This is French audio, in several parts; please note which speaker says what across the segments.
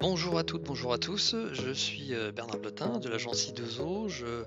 Speaker 1: Bonjour à toutes, bonjour à tous. Je suis euh, Bernard Blotin de l'agence I2O. Je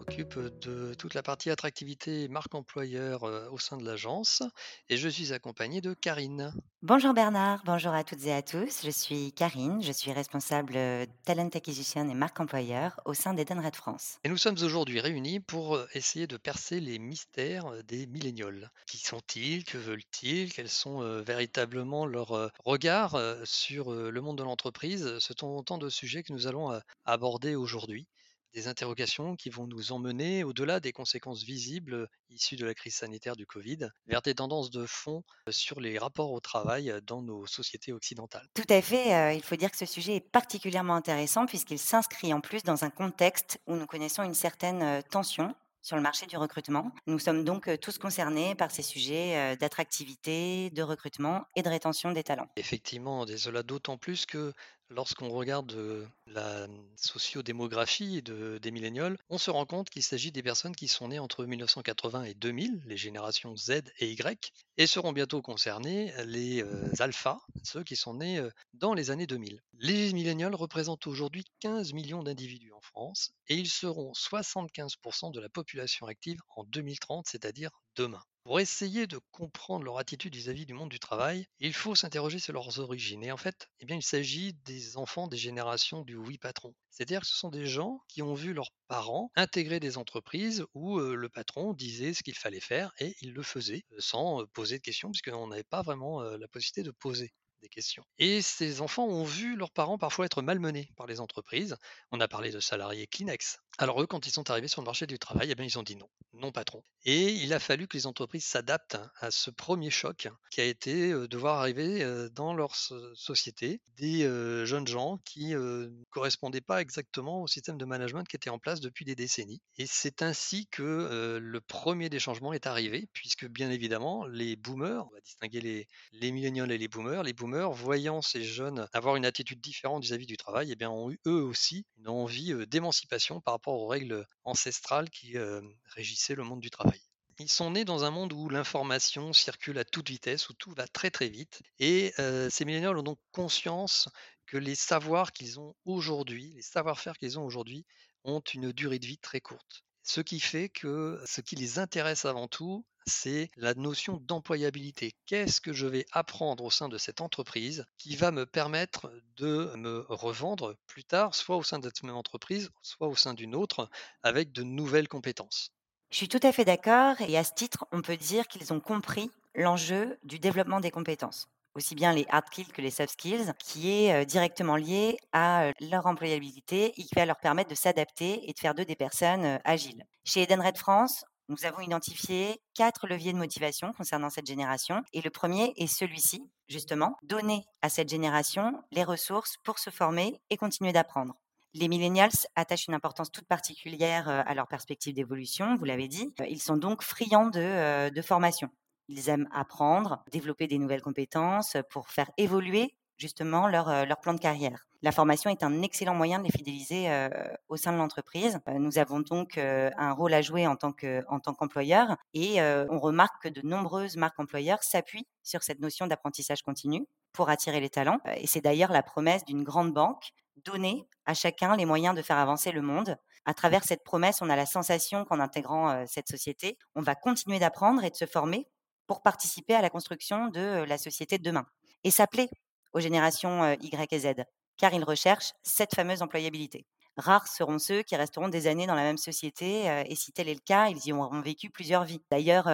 Speaker 1: m'occupe de toute la partie attractivité et marque employeur au sein de l'agence et je suis accompagné de Karine.
Speaker 2: Bonjour Bernard, bonjour à toutes et à tous. Je suis Karine, je suis responsable Talent Acquisition et marque employeur au sein d'Edenred France.
Speaker 1: Et nous sommes aujourd'hui réunis pour essayer de percer les mystères des millénials. Qui sont-ils Que veulent-ils Quels sont euh, véritablement leurs euh, regards euh, sur le monde de l'entreprise? Ce sont autant de sujets que nous allons aborder aujourd'hui. Des interrogations qui vont nous emmener au-delà des conséquences visibles issues de la crise sanitaire du Covid, vers des tendances de fond euh, sur les rapports au travail euh, dans nos sociétés occidentales.
Speaker 2: Tout à fait, euh, il faut dire que ce sujet est particulièrement intéressant puisqu'il s'inscrit en plus dans un contexte où nous connaissons une certaine tension sur le marché du recrutement. Nous sommes donc tous concernés par ces sujets d'attractivité, de recrutement et de rétention des talents.
Speaker 1: Effectivement, cela d'autant plus que lorsqu'on regarde euh, la sociodémographie de, des millénials, on se rend compte qu'il s'agit des personnes qui sont nées entre 1980 et 2000, les générations Z et Y, et seront bientôt concernées les euh, alphas, ceux qui sont nés euh, dans les années 2000. Les millénials représentent aujourd'hui 15 millions d'individus en France et ils seront 75% de la population active en 2030, c'est-à-dire demain. Pour essayer de comprendre leur attitude vis-à-vis du monde du travail, il faut s'interroger sur leurs origines. Et en fait, eh bien, il s'agit des enfants des générations du oui patron. C'est-à-dire que ce sont des gens qui ont vu leurs parents intégrer des entreprises où euh, le patron disait ce qu'il fallait faire et il le faisait euh, sans euh, poser de questions, puisqu'on n'avait pas vraiment la possibilité de poser questions. Et ces enfants ont vu leurs parents parfois être malmenés par les entreprises. On a parlé de salariés Kleenex. Alors eux, quand ils sont arrivés sur le marché du travail, eh ils ont dit non, non patron. Et il a fallu que les entreprises s'adaptent à ce premier choc qui a été euh, de voir arriver euh, dans leur so- société des euh, jeunes gens qui ne correspondaient pas exactement au système de management qui était en place depuis des décennies. Et c'est ainsi que le premier des changements est arrivé, puisque bien évidemment, les boomers, on va distinguer les, les et les boomers, les boomers, voyant ces jeunes avoir une attitude différente vis-à-vis du travail, eh bien, ont eu eux aussi une envie d'émancipation par rapport aux règles ancestrales qui euh, régissaient le monde du travail. Ils sont nés dans un monde où l'information circule à toute vitesse, où tout va très très vite. Et ces millénials ont donc conscience que les savoirs qu'ils ont aujourd'hui, les savoir-faire qu'ils ont aujourd'hui, ont une durée de vie très courte. Ce qui fait que ce qui les intéresse avant tout, c'est la notion d'employabilité. Qu'est-ce que je vais apprendre au sein de cette entreprise qui va me permettre de me revendre plus tard, soit au sein de cette même entreprise, soit au sein d'une autre, avec de nouvelles compétences?
Speaker 2: Je suis tout à fait d'accord et à ce titre, on peut dire qu'ils ont compris l'enjeu du développement des compétences, aussi bien les hard skills que les soft skills, qui est directement lié à leur employabilité et qui va leur permettre de s'adapter et de faire d'eux des personnes agiles. Chez Edenred France, nous avons identifié quatre leviers de motivation concernant cette génération et le premier est celui-ci, justement, donner à cette génération les ressources pour se former et continuer d'apprendre. Les millennials attachent une importance toute particulière à leur perspective d'évolution, vous l'avez dit. Ils sont donc friands de formation. Ils aiment apprendre, développer des nouvelles compétences pour faire évoluer justement leur, euh, leur plan de carrière. La formation est un excellent moyen de les fidéliser euh, au sein de l'entreprise. Euh, nous avons donc euh, un rôle à jouer en tant que en qu'employeur et euh, on remarque que de nombreuses marques employeurs s'appuient sur cette notion d'apprentissage continu pour attirer les talents. Euh, Et c'est d'ailleurs la promesse d'une grande banque donner à chacun les moyens de faire avancer le monde. À travers cette promesse, on a la sensation qu'en intégrant euh, cette société, on va continuer d'apprendre et de se former pour participer à la construction de la société de demain. Et ça plaît aux générations Y et Z, car ils recherchent cette fameuse employabilité. Rares seront ceux qui resteront des années dans la même société, et si tel est le cas, ils y auront vécu plusieurs vies. D'ailleurs,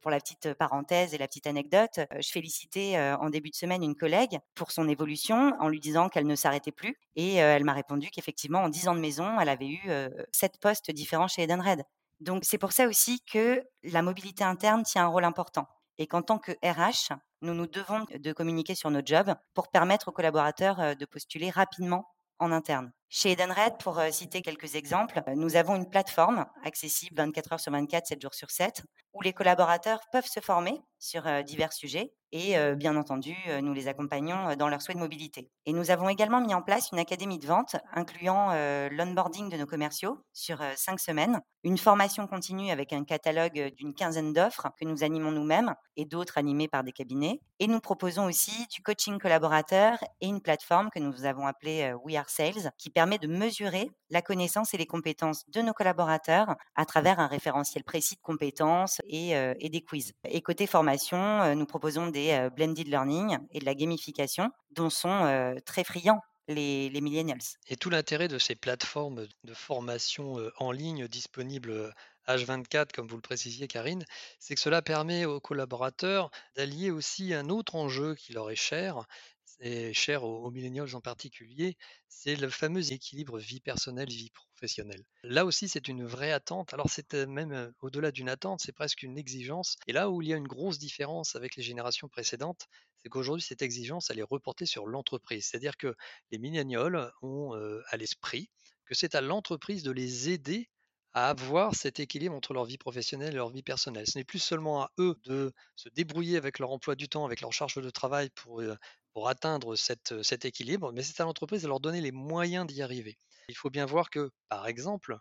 Speaker 2: pour la petite parenthèse et la petite anecdote, je félicitais en début de semaine une collègue pour son évolution en lui disant qu'elle ne s'arrêtait plus, et elle m'a répondu qu'effectivement, en 10 ans de maison, elle avait eu sept postes différents chez Edenred. Donc c'est pour ça aussi que la mobilité interne tient un rôle important et qu'en tant que RH, nous nous devons de communiquer sur nos jobs pour permettre aux collaborateurs de postuler rapidement en interne. Chez Edenred, pour citer quelques exemples, nous avons une plateforme accessible 24 heures sur 24, 7 jours sur 7, où les collaborateurs peuvent se former sur divers sujets et bien entendu, nous les accompagnons dans leurs souhaits de mobilité. Et nous avons également mis en place une académie de vente incluant l'onboarding de nos commerciaux sur 5 semaines, une formation continue avec un catalogue d'une quinzaine d'offres que nous animons nous-mêmes et d'autres animées par des cabinets. Et nous proposons aussi du coaching collaborateur et une plateforme que nous avons appelée We Are Sales qui permet de mesurer la connaissance et les compétences de nos collaborateurs à travers un référentiel précis de compétences et, et des quiz. Et côté formation, nous proposons des blended learning et de la gamification dont sont très friands les, les millennials.
Speaker 1: Et tout l'intérêt de ces plateformes de formation en ligne disponibles H24, comme vous le précisiez, Karine, c'est que cela permet aux collaborateurs d'allier aussi un autre enjeu qui leur est cher, et cher aux, aux millennials en particulier, c'est le fameux équilibre vie personnelle, vie professionnelle. Là aussi, c'est une vraie attente. Alors, c'est même au-delà d'une attente, c'est presque une exigence. Et là où il y a une grosse différence avec les générations précédentes, c'est qu'aujourd'hui, cette exigence, elle est reportée sur l'entreprise. C'est-à-dire que les millennials ont à l'esprit que c'est à l'entreprise de les aider à avoir cet équilibre entre leur vie professionnelle et leur vie personnelle. Ce n'est plus seulement à eux de se débrouiller avec leur emploi du temps, avec leur charge de travail pour, pour atteindre cette, cet équilibre, mais c'est à l'entreprise de leur donner les moyens d'y arriver. Il faut bien voir que, par exemple,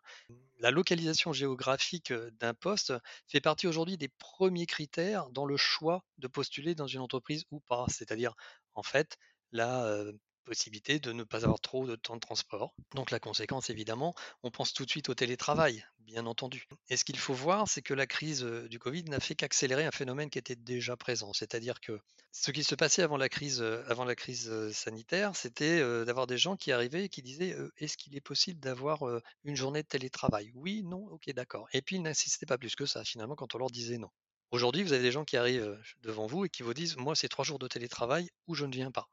Speaker 1: la localisation géographique d'un poste fait partie aujourd'hui des premiers critères dans le choix de postuler dans une entreprise ou pas. C'est-à-dire, en fait, la possibilité de ne pas avoir trop de temps de transport. Donc la conséquence, évidemment, on pense tout de suite au télétravail, bien entendu. Et ce qu'il faut voir, c'est que la crise du Covid n'a fait qu'accélérer un phénomène qui était déjà présent. C'est-à-dire que ce qui se passait avant la crise, la crise sanitaire, c'était d'avoir des gens qui arrivaient et qui disaient est-ce qu'il est possible d'avoir une journée de télétravail? Oui, non, ok, d'accord. Et puis ils n'insistaient pas plus que ça, finalement, quand on leur disait non. Aujourd'hui, vous avez des gens qui arrivent devant vous et qui vous disent moi, c'est trois jours de télétravail ou je ne viens pas.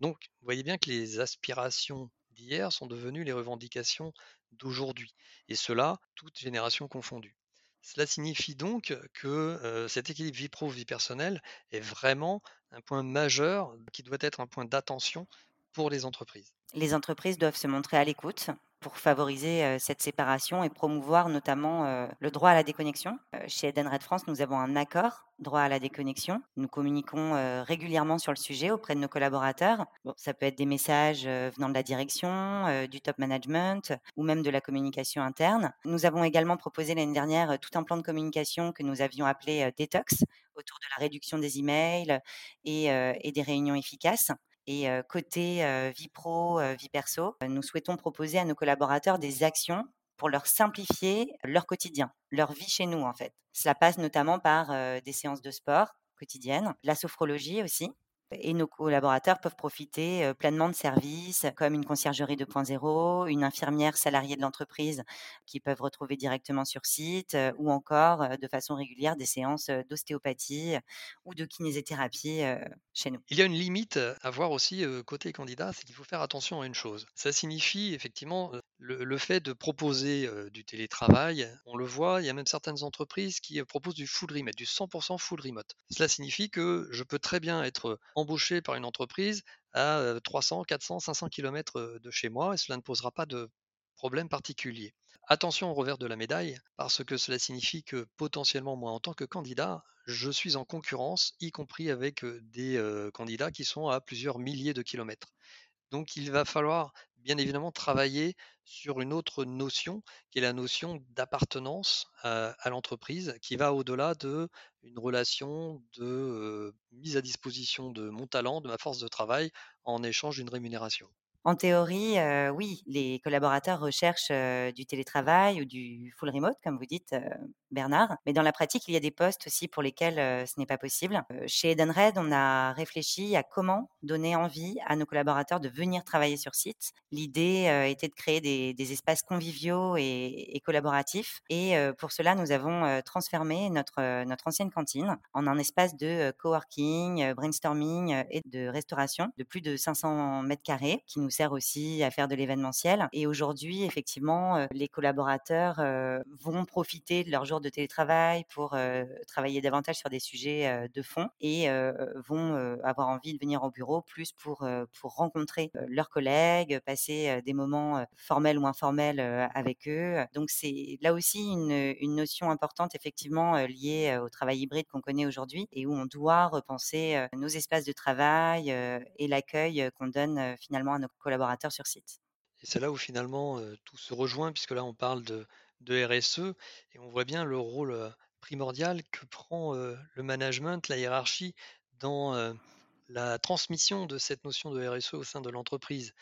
Speaker 1: Donc, vous voyez bien que les aspirations d'hier sont devenues les revendications d'aujourd'hui, et cela, toute génération confondue. Cela signifie donc que cet équilibre vie pro-vie personnelle est vraiment un point majeur qui doit être un point d'attention pour les entreprises.
Speaker 2: Les entreprises doivent se montrer à l'écoute pour favoriser cette séparation et promouvoir notamment le droit à la déconnexion. chez Edenred France, nous avons un accord droit à la déconnexion. Nous communiquons régulièrement sur le sujet auprès de nos collaborateurs. Bon, ça peut être des messages venant de la direction, du top management ou même de la communication interne. Nous avons également proposé l'année dernière tout un plan de communication que nous avions appelé Detox autour de la réduction des emails et des réunions efficaces. Et côté vie pro, vie perso, nous souhaitons proposer à nos collaborateurs des actions pour leur simplifier leur quotidien, leur vie chez nous en fait. Cela passe notamment par des séances de sport quotidiennes, la sophrologie aussi, et nos collaborateurs peuvent profiter pleinement de services comme une conciergerie 2.0, une infirmière salariée de l'entreprise qui peuvent retrouver directement sur site ou encore de façon régulière des séances d'ostéopathie ou de kinésithérapie chez nous.
Speaker 1: Il y a une limite à voir aussi côté candidat, c'est qu'il faut faire attention à une chose. Ça signifie effectivement le, fait de proposer du télétravail. On le voit, il y a même certaines entreprises qui proposent du full remote, du 100% full remote. Cela signifie que je peux très bien être embauché par une entreprise à 300, 400, 500 km de chez moi et cela ne posera pas de problème particulier. Attention au revers de la médaille, parce que cela signifie que potentiellement, moi, en tant que candidat, je suis en concurrence, y compris avec des candidats qui sont à plusieurs milliers de kilomètres. Donc il va falloir bien évidemment travailler sur une autre notion, qui est la notion d'appartenance à, l'entreprise, qui va au-delà de relation de mise à disposition de mon talent, de ma force de travail, en échange d'une rémunération.
Speaker 2: En théorie, oui, les collaborateurs recherchent du télétravail ou du full remote, comme vous dites, Bernard. Mais dans la pratique, il y a des postes aussi pour lesquels ce n'est pas possible. chez Edenred, on a réfléchi à comment donner envie à nos collaborateurs de venir travailler sur site. L'idée était de créer des, espaces conviviaux et, collaboratifs. Et pour cela, nous avons transformé notre, ancienne cantine en un espace de coworking, brainstorming et de restauration de plus de 500 mètres carrés qui nous nous sert aussi à faire de l'événementiel. Et aujourd'hui, effectivement, les collaborateurs vont profiter de leur jour de télétravail pour travailler davantage sur des sujets de fond et vont avoir envie de venir au bureau plus pour, pour rencontrer leurs collègues, passer des moments formels ou informels avec eux. Donc c'est là aussi une, une notion importante effectivement liée au travail hybride qu'on connaît aujourd'hui et où on doit repenser nos espaces de travail et l'accueil qu'on donne finalement à nos collaborateurs sur site.
Speaker 1: Et c'est là où finalement tout se rejoint, puisque là on parle de, de RSE et on voit bien le rôle primordial que prend le management, la hiérarchie dans la transmission de cette notion de RSE au sein de l'entreprise.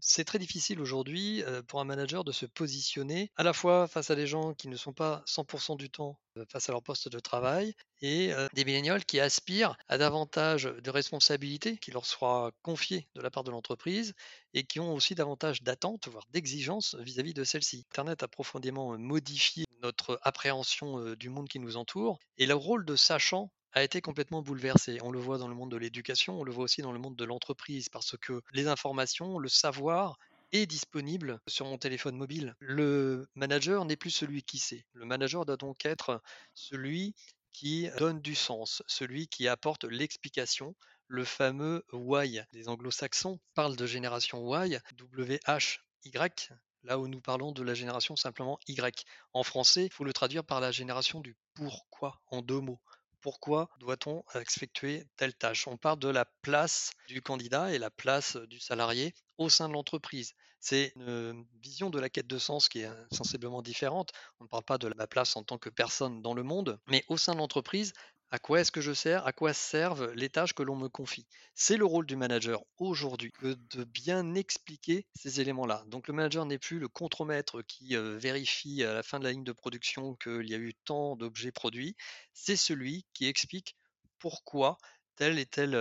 Speaker 1: C'est très difficile aujourd'hui pour un manager de se positionner à la fois face à des gens qui ne sont pas 100% du temps face à leur poste de travail et des millénials qui aspirent à davantage de responsabilités qui leur soient confiées de la part de l'entreprise et qui ont aussi davantage d'attentes, voire d'exigences vis-à-vis de celles-ci. Internet a profondément modifié notre appréhension du monde qui nous entoure et le rôle de sachant a été complètement bouleversé. On le voit dans le monde de l'éducation, on le voit aussi dans le monde de l'entreprise, parce que les informations, le savoir est disponible sur mon téléphone mobile. Le manager n'est plus celui qui sait. Le manager doit donc être celui qui donne du sens, celui qui apporte l'explication, le fameux why. Les anglo-saxons parlent de génération Y, W-H-Y, là où nous parlons de la génération simplement Y. En français, il faut le traduire par la génération du pourquoi en deux mots pourquoi doit-on effectuer telle tâche? On parle de la place du candidat et la place du salarié au sein de l'entreprise. C'est une vision de la quête de sens qui est sensiblement différente. On ne parle pas de ma place en tant que personne dans le monde, mais au sein de l'entreprise, à quoi est-ce que je sers? À quoi servent les tâches que l'on me confie? C'est le rôle du manager aujourd'hui de bien expliquer ces éléments-là. Donc le manager n'est plus le contremaître qui vérifie à la fin de la ligne de production qu'il y a eu tant d'objets produits. C'est celui qui explique pourquoi telle et telle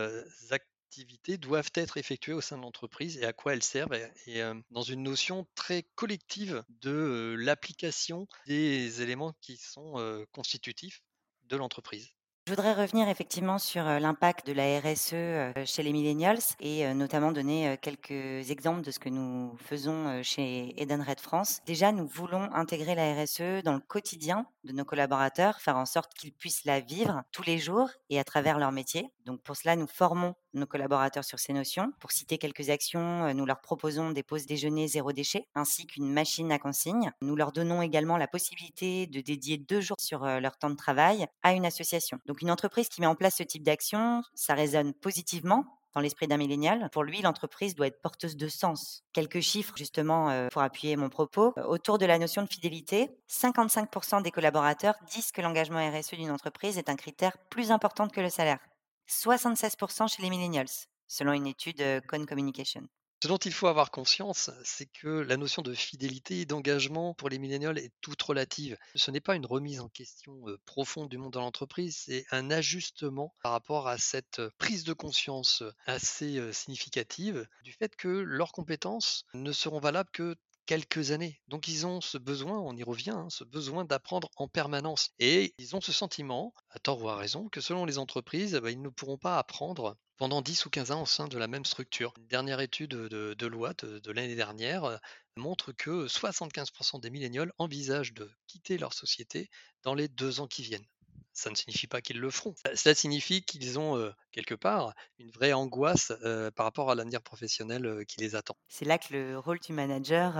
Speaker 1: activité doivent être effectuées au sein de l'entreprise et à quoi elles servent, et, dans une notion très collective de l'application des éléments qui sont constitutifs de l'entreprise.
Speaker 2: Je voudrais revenir effectivement sur l'impact de la RSE chez les millennials et notamment donner quelques exemples de ce que nous faisons chez Edenred France. Déjà, nous voulons intégrer la RSE dans le quotidien de nos collaborateurs, faire en sorte qu'ils puissent la vivre tous les jours et à travers leur métier. Donc pour cela, nous formons nos collaborateurs sur ces notions. Pour citer quelques actions, nous leur proposons des pauses déjeuner zéro déchet ainsi qu'une machine à consigne. Nous leur donnons également la possibilité de dédier deux jours sur leur temps de travail à une association. Donc une entreprise qui met en place ce type d'action, ça résonne positivement dans l'esprit d'un millénial. Pour lui, l'entreprise doit être porteuse de sens. Quelques chiffres, justement, pour appuyer mon propos. Autour de la notion de fidélité, 55% des collaborateurs disent que l'engagement RSE d'une entreprise est un critère plus important que le salaire. 76% chez les millennials, selon une étude Con Communication.
Speaker 1: Ce dont il faut avoir conscience, c'est que la notion de fidélité et d'engagement pour les millénials est toute relative. Ce n'est pas une remise en question profonde du monde de l'entreprise, c'est un ajustement par rapport à cette prise de conscience assez significative du fait que leurs compétences ne seront valables que quelques années. Donc ils ont ce besoin, on y revient, hein, ce besoin d'apprendre en permanence. Et ils ont ce sentiment, à tort ou à raison, que selon les entreprises, bah, ils ne pourront pas apprendre pendant 10 ou 15 ans au sein de la même structure. Une dernière étude de, loi de, l'année dernière euh, montre que 75% des millénials envisagent de quitter leur société dans les deux ans qui viennent ça ne signifie pas qu'ils le feront. Ça, signifie qu'ils ont quelque part une vraie angoisse par rapport à l'avenir professionnel qui les attend.
Speaker 2: C'est là que le rôle du manager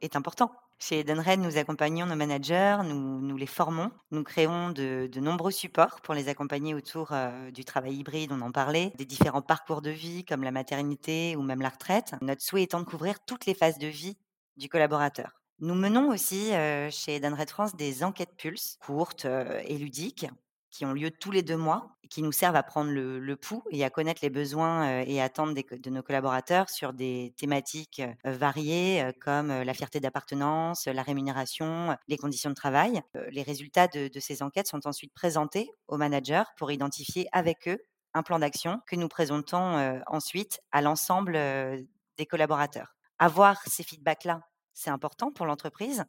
Speaker 2: est important. Chez Edenred, nous accompagnons nos managers, nous, les formons, nous créons de, nombreux supports pour les accompagner autour du travail hybride, on en parlait, des différents parcours de vie comme la maternité ou même la retraite. Notre souhait étant de couvrir toutes les phases de vie du collaborateur. Nous menons aussi chez Edenred France des enquêtes pulse courtes et ludiques qui ont lieu tous les deux mois qui nous servent à prendre le, pouls et à connaître les besoins et attentes de nos collaborateurs sur des thématiques variées comme la fierté d'appartenance, la rémunération, les conditions de travail. Les résultats de ces enquêtes sont ensuite présentés aux managers pour identifier avec eux un plan d'action que nous présentons ensuite à l'ensemble des collaborateurs. Avoir ces feedbacks-là c'est important pour l'entreprise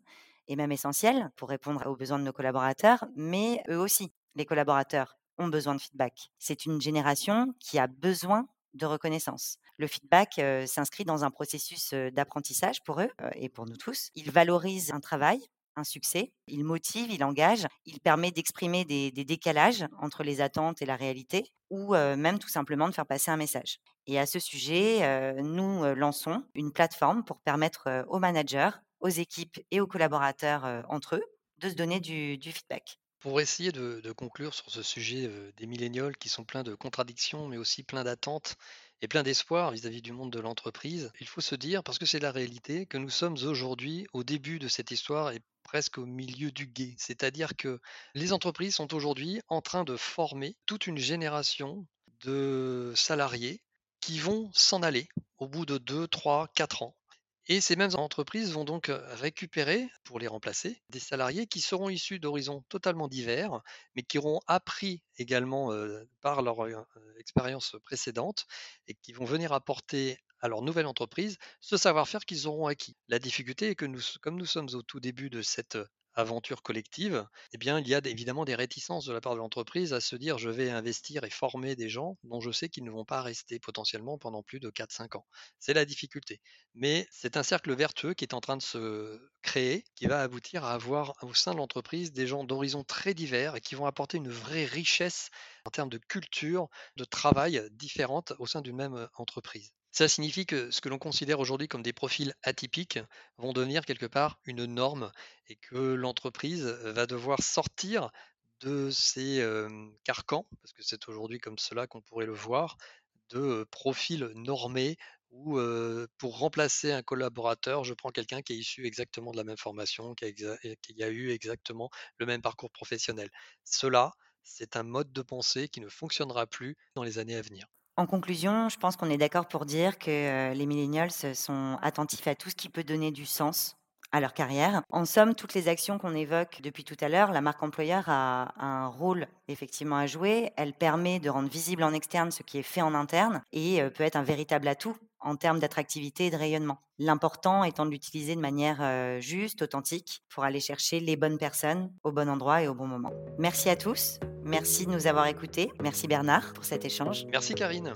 Speaker 2: et même essentiel pour répondre aux besoins de nos collaborateurs, mais eux aussi, les collaborateurs, ont besoin de feedback. C'est une génération qui a besoin de reconnaissance. Le feedback euh, s'inscrit dans un processus euh, d'apprentissage pour eux euh, et pour nous tous. Il valorise un travail, un succès, il motive, il engage, il permet d'exprimer des, décalages entre les attentes et la réalité, ou même tout simplement de faire passer un message. Et à ce sujet, nous lançons une plateforme pour permettre aux managers, aux équipes et aux collaborateurs entre eux de se donner du, feedback.
Speaker 1: Pour essayer de, de conclure sur ce sujet des millénials qui sont pleins de contradictions, mais aussi pleins d'attentes et pleins d'espoir vis-à-vis du monde de l'entreprise, il faut se dire, parce que c'est la réalité, que nous sommes aujourd'hui au début de cette histoire et presque au milieu du guet. C'est-à-dire que les entreprises sont aujourd'hui en train de former toute une génération de salariés qui vont s'en aller au bout de 2, 3, 4 ans et ces mêmes entreprises vont donc récupérer, pour les remplacer, des salariés qui seront issus d'horizons totalement divers, mais qui auront appris également par leur expérience précédente et qui vont venir apporter à leur nouvelle entreprise ce savoir-faire qu'ils auront acquis. La difficulté est que nous, comme nous sommes au tout début de cette aventure collective, eh bien, il y a évidemment des réticences de la part de l'entreprise à se dire je vais investir et former des gens dont je sais qu'ils ne vont pas rester potentiellement pendant plus de 4-5 ans. C'est la difficulté. Mais c'est un cercle vertueux qui est en train de se créer, qui va aboutir à avoir au sein de l'entreprise des gens d'horizons très divers et qui vont apporter une vraie richesse en termes de culture, de travail différente au sein d'une même entreprise. Ça signifie que ce que l'on considère aujourd'hui comme des profils atypiques vont devenir quelque part une norme et que l'entreprise va devoir sortir de ces carcans, parce que c'est aujourd'hui comme cela qu'on pourrait le voir, de profils normés où pour remplacer un collaborateur, je prends quelqu'un qui est issu exactement de la même formation, qui a, qui a eu exactement le même parcours professionnel. Cela, c'est un mode de pensée qui ne fonctionnera plus dans les années à venir.
Speaker 2: En conclusion, je pense qu'on est d'accord pour dire que les millennials sont attentifs à tout ce qui peut donner du sens à leur carrière. En somme, toutes les actions qu'on évoque depuis tout à l'heure, la marque employeur a un rôle effectivement à jouer. Elle permet de rendre visible en externe ce qui est fait en interne et peut être un véritable atout en termes d'attractivité et de rayonnement. L'important étant de l'utiliser de manière juste, authentique, pour aller chercher les bonnes personnes au bon endroit et au bon moment. Merci à tous. Merci de nous avoir écoutés. Merci Bernard pour cet échange.
Speaker 1: Merci Karine.